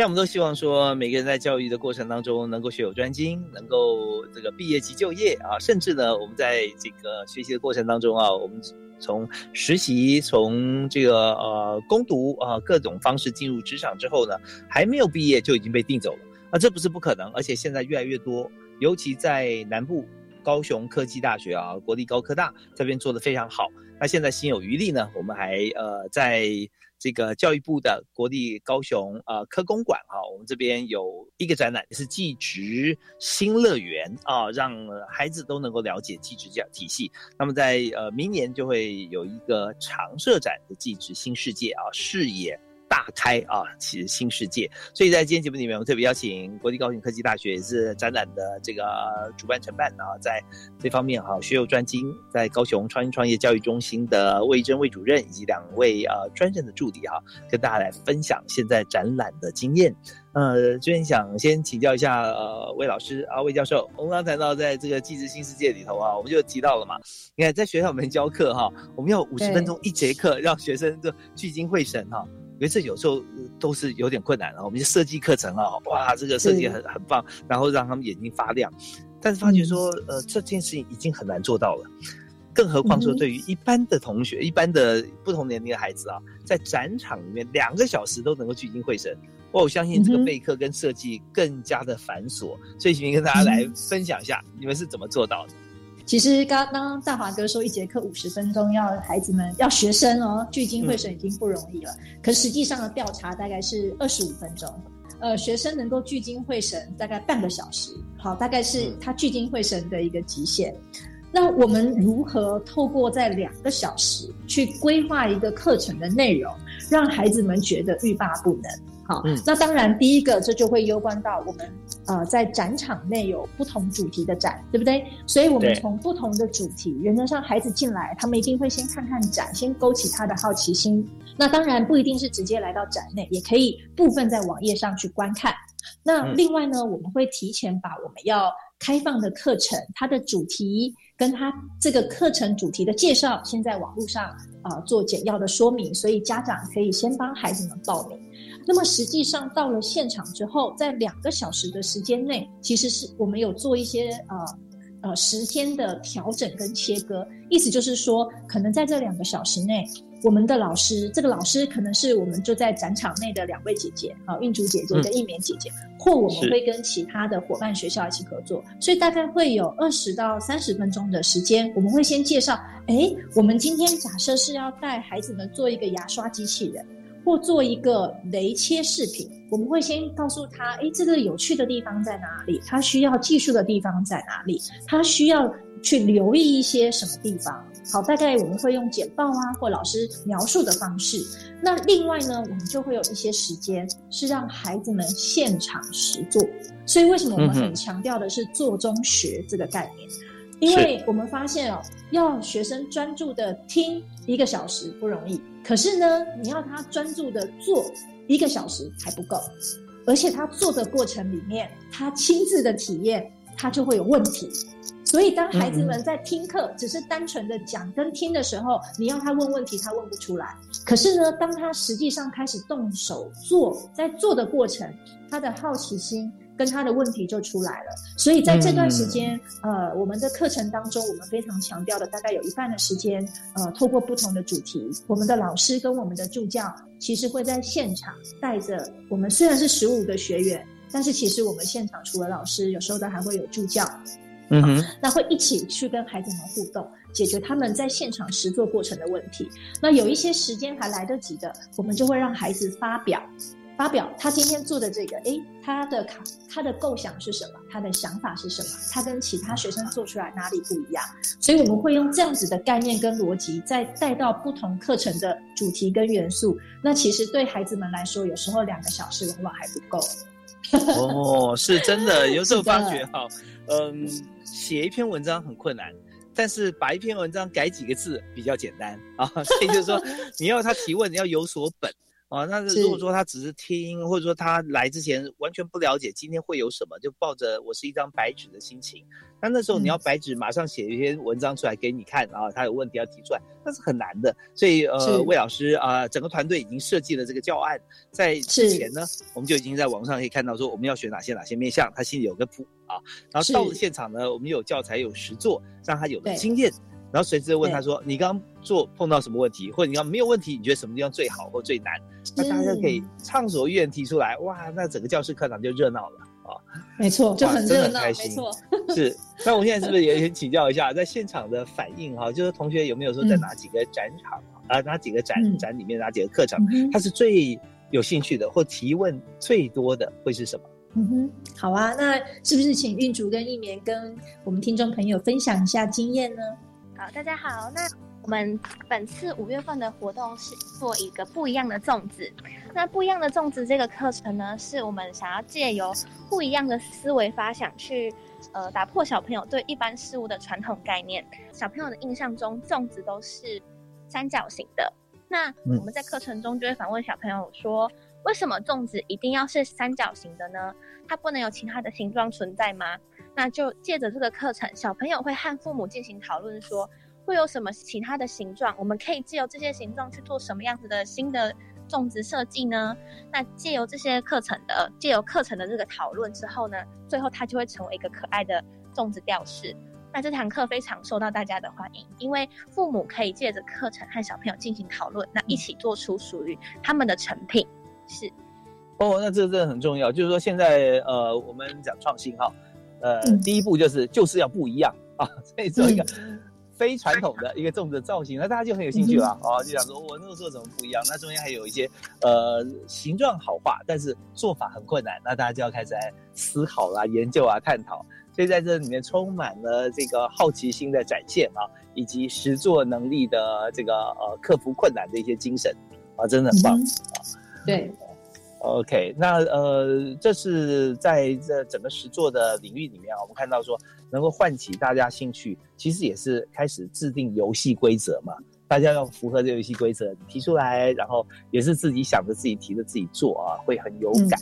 S1: 我们都希望说，每个人在教育的过程当中能够学有专精，能够这个毕业即就业啊，甚至呢，我们在这个学习的过程当中啊，我们从实习，从这个呃攻读啊各种方式进入职场之后呢，还没有毕业就已经被定走了啊，这不是不可能，而且现在越来越多，尤其在南部高雄科技大学啊，国立高科大这边做的非常好。那现在心有余力呢，我们还呃在。这个教育部的国立高雄呃科工馆哈，我们这边有一个展览，是技职新乐园啊，让孩子都能够了解技职教体系。那么在呃明年就会有一个常设展的技职新世界啊，视野。大开啊，其实新世界。所以在今天节目里面，我们特别邀请国立高雄科技大学也是展览的这个主办承办啊，在这方面哈学有专精，在高雄创新创业教育中心的魏征魏主任以及两位呃专任的助理哈，跟大家来分享现在展览的经验。呃，这边想先请教一下呃魏老师啊魏教授，我们刚谈到在这个技职新世界里头啊，我们就提到了嘛，你看在学校里面教课哈，我们要五十分钟一节课，让学生就聚精会神哈。为这有时候都是有点困难啊。我们就设计课程啊，哇，这个设计很很棒，然后让他们眼睛发亮。但是发觉说，呃，这件事情已经很难做到了，更何况说对于一般的同学、一般的不同年龄的孩子啊，在展场里面两个小时都能够聚精会神，我相信这个备课跟设计更加的繁琐。所以，请跟大家来分享一下，你们是怎么做到的？
S2: 其实刚刚大华哥说一节课五十分钟，要孩子们要学生哦聚精会神已经不容易了。可实际上的调查大概是二十五分钟，呃，学生能够聚精会神大概半个小时，好，大概是他聚精会神的一个极限。那我们如何透过在两个小时去规划一个课程的内容，让孩子们觉得欲罢不能？好，那当然，第一个这就会攸关到我们，呃，在展场内有不同主题的展，对不对？所以，我们从不同的主题，原则上孩子进来，他们一定会先看看展，先勾起他的好奇心。那当然不一定是直接来到展内，也可以部分在网页上去观看。那另外呢，我们会提前把我们要开放的课程，它的主题跟它这个课程主题的介绍，先在网络上啊做简要的说明，所以家长可以先帮孩子们报名。那么实际上到了现场之后，在两个小时的时间内，其实是我们有做一些呃呃时间的调整跟切割。意思就是说，可能在这两个小时内，我们的老师，这个老师可能是我们就在展场内的两位姐姐啊，运竹姐姐跟一棉姐姐，或我们会跟其他的伙伴学校一起合作，所以大概会有二十到三十分钟的时间，我们会先介绍，哎，我们今天假设是要带孩子们做一个牙刷机器人。或做一个雷切视频，我们会先告诉他，哎，这个有趣的地方在哪里？他需要技术的地方在哪里？他需要去留意一些什么地方？好，大概我们会用简报啊，或老师描述的方式。那另外呢，我们就会有一些时间是让孩子们现场实做。所以为什么我们很强调的是做中学这个概念？因为我们发现哦，要学生专注的听一个小时不容易。可是呢，你要他专注的做一个小时还不够，而且他做的过程里面，他亲自的体验，他就会有问题。所以当孩子们在听课，只是单纯的讲跟听的时候，你要他问问题，他问不出来。可是呢，当他实际上开始动手做，在做的过程，他的好奇心。跟他的问题就出来了，所以在这段时间，呃，我们的课程当中，我们非常强调的，大概有一半的时间，呃，透过不同的主题，我们的老师跟我们的助教，其实会在现场带着我们，虽然是十五个学员，但是其实我们现场除了老师，有时候都还会有助教，
S1: 嗯哼，
S2: 那会一起去跟孩子们互动，解决他们在现场实做过程的问题。那有一些时间还来得及的，我们就会让孩子发表。发表他今天做的这个，诶，他的卡，他的构想是什么？他的想法是什么？他跟其他学生做出来哪里不一样？所以我们会用这样子的概念跟逻辑，再带到不同课程的主题跟元素。那其实对孩子们来说，有时候两个小时往往还不够。
S1: 哦，是真的，有时候发觉哈，嗯，写一篇文章很困难，但是把一篇文章改几个字比较简单啊。所以就是说，你要他提问，你要有所本。啊，那如果说他只是听，或者说他来之前完全不了解今天会有什么，就抱着我是一张白纸的心情，那那时候你要白纸马上写一篇文章出来给你看啊，他有问题要提出来，那是很难的。所以呃，魏老师啊，整个团队已经设计了这个教案，在之前呢，我们就已经在网上可以看到说我们要选哪些哪些面向，他心里有个谱啊。然后到了现场呢，我们有教材有实作，让他有了经验。然后随之问他说：“你刚做碰到什么问题，或者你刚没有问题，你觉得什么地方最好或最难？那大家可以畅所欲言提出来，哇，那整个教室课堂就热闹了啊！
S2: 没错，就很热闹，
S1: 没错。是，那我现在是不是也先请教一下，在现场的反应哈？就是同学有没有说在哪几个展场啊，哪几个展展里面哪几个课程，他是最有兴趣的，或提问最多的会是什么？
S2: 嗯哼，好啊，那是不是请运竹跟一棉跟我们听众朋友分享一下经验呢？
S3: 好，大家好。那我们本次五月份的活动是做一个不一样的粽子。那不一样的粽子这个课程呢，是我们想要借由不一样的思维发想去，呃，打破小朋友对一般事物的传统概念。小朋友的印象中，粽子都是三角形的。那我们在课程中就会反问小朋友说，为什么粽子一定要是三角形的呢？它不能有其他的形状存在吗？那就借着这个课程，小朋友会和父母进行讨论，说会有什么其他的形状，我们可以借由这些形状去做什么样子的新的种植设计呢？那借由这些课程的，借由课程的这个讨论之后呢，最后它就会成为一个可爱的种植吊饰。那这堂课非常受到大家的欢迎，因为父母可以借着课程和小朋友进行讨论，那一起做出属于他们的成品。是
S1: 哦，那这个真的很重要，就是说现在呃，我们讲创新哈。呃，第一步就是就是要不一样啊，所以做一个非传统的一个粽子造型，那大家就很有兴趣了啊，就想说我那个做怎么不一样？那中间还有一些呃形状好画，但是做法很困难，那大家就要开始来思考啦、研究啊、探讨。所以在这里面充满了这个好奇心的展现啊，以及实作能力的这个呃克服困难的一些精神啊，真的很棒啊。
S2: 对。
S1: OK，那呃，这是在这整个实作的领域里面啊，我们看到说能够唤起大家兴趣，其实也是开始制定游戏规则嘛。大家要符合这游戏规则提出来，然后也是自己想着自己提着自己做啊，会很有感。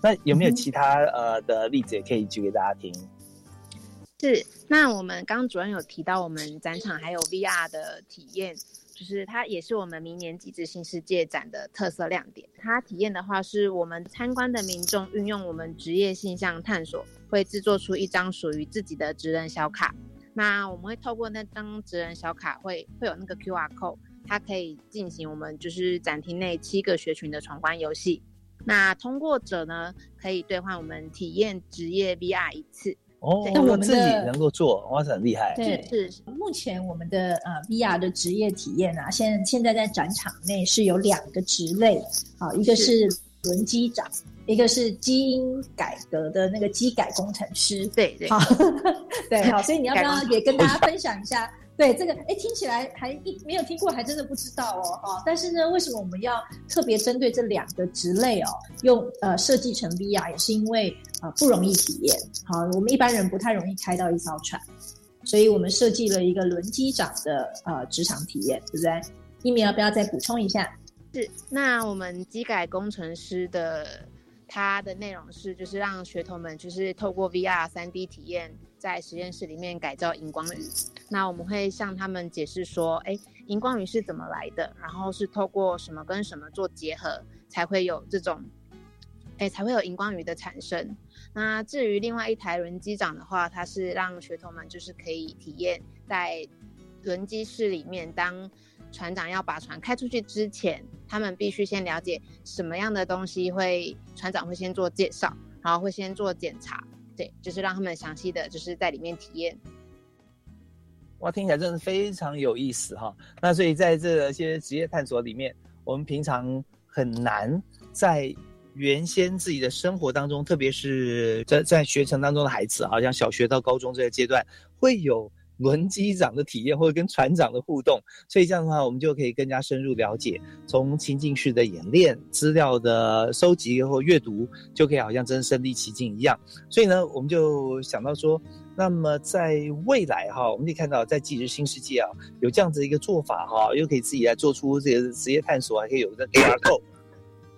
S1: 那有没有其他呃的例子也可以举给大家听？
S4: 是，那我们刚刚主任有提到我们展场还有 VR 的体验。就是它也是我们明年极致新世界展的特色亮点。它体验的话，是我们参观的民众运用我们职业性向探索，会制作出一张属于自己的职人小卡。那我们会透过那张职人小卡，会会有那个 QR code，它可以进行我们就是展厅内七个学群的闯关游戏。那通过者呢，可以兑换我们体验职业 VR 一次。
S1: 哦，那我自己能够做，哇，是很厉害。
S2: 对，是目前我们的呃 VR 的职业体验啊，现现在在展场内是有两个职类，好，一个是轮机长，一个是基因改革的那个机改工程师。
S4: 对对，
S2: 好，对好，所以你要不要也跟大家分享一下？对这个，哎，听起来还一没有听过，还真的不知道哦，哈。但是呢，为什么我们要特别针对这两个职类哦，用呃设计成 VR，也是因为呃不容易体验。好，我们一般人不太容易开到一艘船，所以我们设计了一个轮机长的呃职场体验，对不对？一鸣要不要再补充一下？
S4: 是，那我们机改工程师的它的内容是，就是让学童们就是透过 VR 三 D 体验。在实验室里面改造荧光鱼，那我们会向他们解释说，哎，荧光鱼是怎么来的，然后是透过什么跟什么做结合，才会有这种，哎，才会有荧光鱼的产生。那至于另外一台轮机长的话，它是让学童们就是可以体验在轮机室里面，当船长要把船开出去之前，他们必须先了解什么样的东西会，船长会先做介绍，然后会先做检查。对，就是让他们详细的就是在里面体验。
S1: 哇，听起来真的非常有意思哈。那所以在这些职业探索里面，我们平常很难在原先自己的生活当中，特别是在在学程当中的孩子，好像小学到高中这个阶段会有。轮机长的体验或者跟船长的互动，所以这样的话，我们就可以更加深入了解，从情境式的演练、资料的收集或阅读，就可以好像真的身临其境一样。所以呢，我们就想到说，那么在未来哈，我们可以看到在纪实新世界啊，有这样子一个做法哈，又可以自己来做出这个职业探索，还可以有个 AR Go。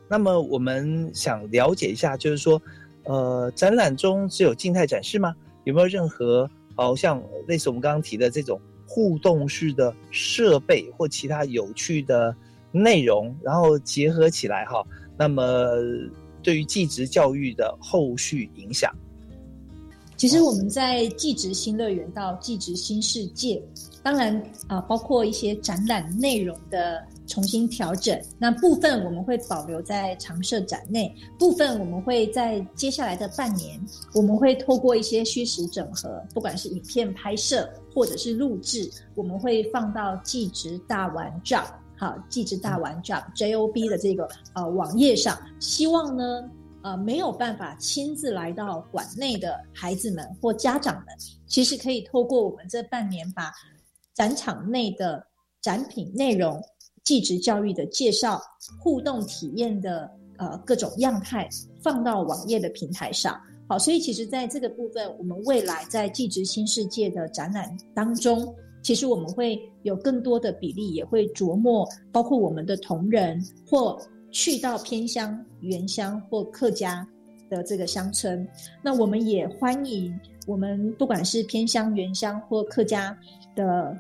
S1: 那么我们想了解一下，就是说，呃，展览中只有静态展示吗？有没有任何？好像类似我们刚刚提的这种互动式的设备或其他有趣的内容，然后结合起来哈，那么对于技职教育的后续影响，
S2: 其实我们在技职新乐园到技职新世界，当然啊，包括一些展览内容的。重新调整，那部分我们会保留在常设展内，部分我们会在接下来的半年，我们会透过一些虚实整合，不管是影片拍摄或者是录制，我们会放到技职大玩 job，好，技职大玩 job J O B 的这个呃网页上，希望呢，呃没有办法亲自来到馆内的孩子们或家长们，其实可以透过我们这半年把展场内的。展品内容、技职教育的介绍、互动体验的呃各种样态放到网页的平台上。好，所以其实在这个部分，我们未来在技职新世界的展览当中，其实我们会有更多的比例，也会琢磨包括我们的同仁或去到偏乡、原乡或客家的这个乡村，那我们也欢迎我们不管是偏乡、原乡或客家的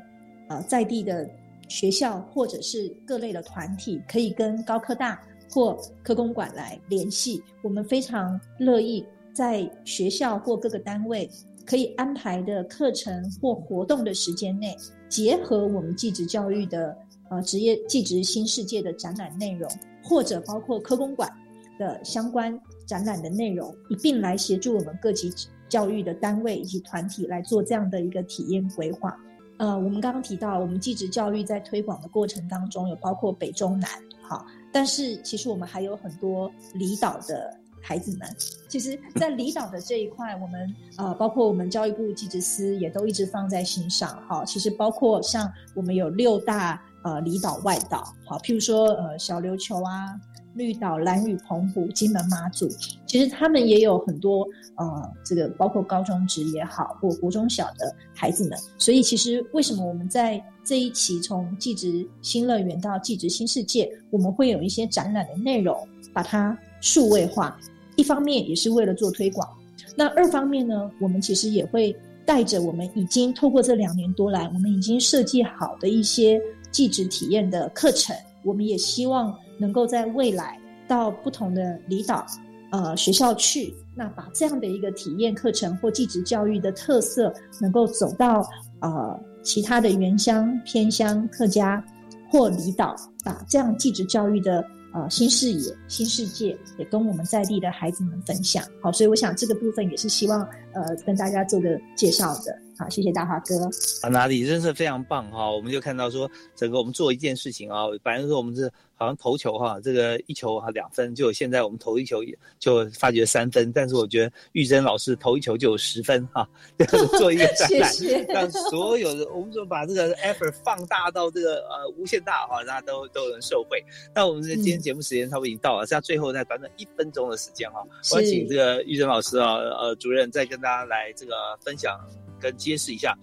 S2: 呃在地的学校或者是各类的团体，可以跟高科大或科工馆来联系，我们非常乐意。在学校或各个单位可以安排的课程或活动的时间内，结合我们技职教育的呃职业技职新世界的展览内容，或者包括科工馆的相关展览的内容，一并来协助我们各级教育的单位以及团体来做这样的一个体验规划。呃，我们刚刚提到，我们技职教育在推广的过程当中，有包括北中南，好，但是其实我们还有很多离岛的。孩子们，其实，在离岛的这一块，我们呃，包括我们教育部技职司也都一直放在心上。哈，其实包括像我们有六大呃离岛外岛，好，譬如说呃小琉球啊、绿岛、蓝屿、澎湖、金门、马祖，其实他们也有很多呃这个包括高中职也好，或国中小的孩子们。所以，其实为什么我们在这一期从技职新乐园到技职新世界，我们会有一些展览的内容，把它数位化。一方面也是为了做推广，那二方面呢，我们其实也会带着我们已经透过这两年多来，我们已经设计好的一些技职体验的课程，我们也希望能够在未来到不同的离岛呃学校去，那把这样的一个体验课程或技职教育的特色，能够走到呃其他的原乡、偏乡、客家或离岛，把这样技职教育的。呃，新视野、新世界也跟我们在地的孩子们分享，好，所以我想这个部分也是希望呃跟大家做个介绍的。好，谢谢大华哥。
S1: 啊，哪里真是非常棒哈！我们就看到说，整个我们做一件事情啊，反正说我们是好像投球哈，这个一球哈两分，就现在我们投一球就发觉三分，但是我觉得玉珍老师投一球就有十分哈，做一个展览，让所有的我们说把这个 effort 放大到这个呃无限大哈，大家都都能受惠。那我们的今天节目时间差不多已经到了，剩下最后再短短一分钟的时间哈，我要请这个玉珍老师啊，呃主任再跟大家来这个分享。跟揭示一下，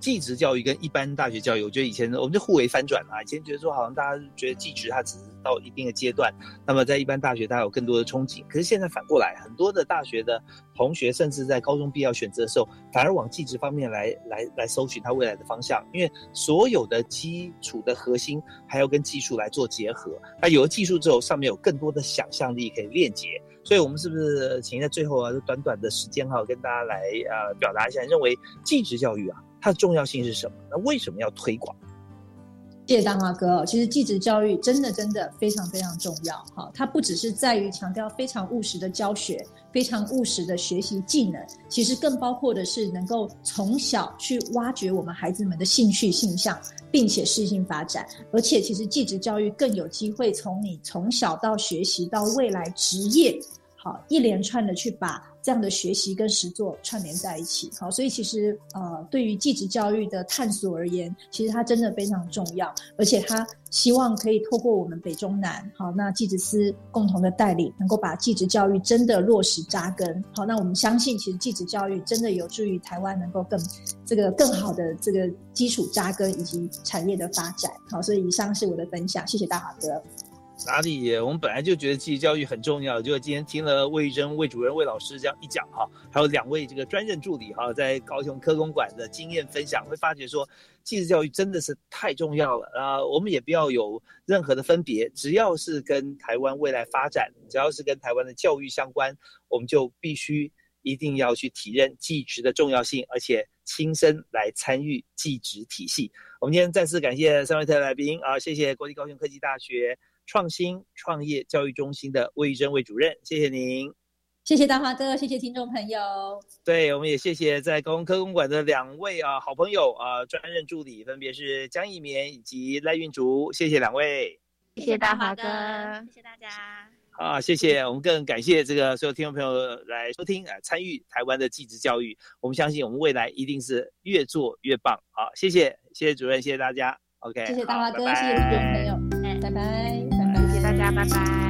S1: 技职教育跟一般大学教育，我觉得以前我们就互为翻转嘛。以前觉得说好像大家觉得技职它只是到一定的阶段，那么在一般大学大家有更多的憧憬。可是现在反过来，很多的大学的同学，甚至在高中毕业选择的时候，反而往技职方面来来来搜寻他未来的方向，因为所有的基础的核心还要跟技术来做结合。那有了技术之后，上面有更多的想象力可以链接。所以，我们是不是请在最后啊，短短的时间哈，跟大家来呃表达一下，认为继职教育啊，它的重要性是什么？那为什么要推广？
S2: 谢谢大华哥。其实继职教育真的真的非常非常重要哈，它不只是在于强调非常务实的教学，非常务实的学习技能，其实更包括的是能够从小去挖掘我们孩子们的兴趣性向，并且适性发展。而且，其实继职教育更有机会从你从小到学习到未来职业。一连串的去把这样的学习跟实作串联在一起。好，所以其实呃，对于继职教育的探索而言，其实它真的非常重要，而且它希望可以透过我们北中南好，那继职司共同的带领，能够把继职教育真的落实扎根。好，那我们相信，其实继职教育真的有助于台湾能够更这个更好的这个基础扎根以及产业的发展。好，所以以上是我的分享，谢谢大华哥。
S1: 哪里？我们本来就觉得继续教育很重要，就今天听了魏玉珍魏主任魏老师这样一讲哈，还有两位这个专任助理哈，在高雄科工馆的经验分享，会发觉说，继续教育真的是太重要了啊！我们也不要有任何的分别，只要是跟台湾未来发展，只要是跟台湾的教育相关，我们就必须一定要去体认继职的重要性，而且亲身来参与继职体系。我们今天再次感谢三位特来宾啊，谢谢国立高雄科技大学。创新创业教育中心的魏玉珍魏主任，谢谢您，
S2: 谢谢大华哥，谢谢听众朋友。
S1: 对，我们也谢谢在高雄科公馆的两位啊好朋友啊专任助理，分别是江一绵以及赖运竹，谢谢两位，
S3: 谢谢大华哥，谢谢大家。
S1: 啊，谢谢，我们更感谢这个所有听众朋友来收听啊，参与台湾的继职教育，我们相信我们未来一定是越做越棒。好，谢谢，谢谢主任，谢谢大家。OK，
S2: 谢谢大华哥，
S1: 拜拜
S2: 谢谢听众朋友，拜拜，
S3: 拜拜。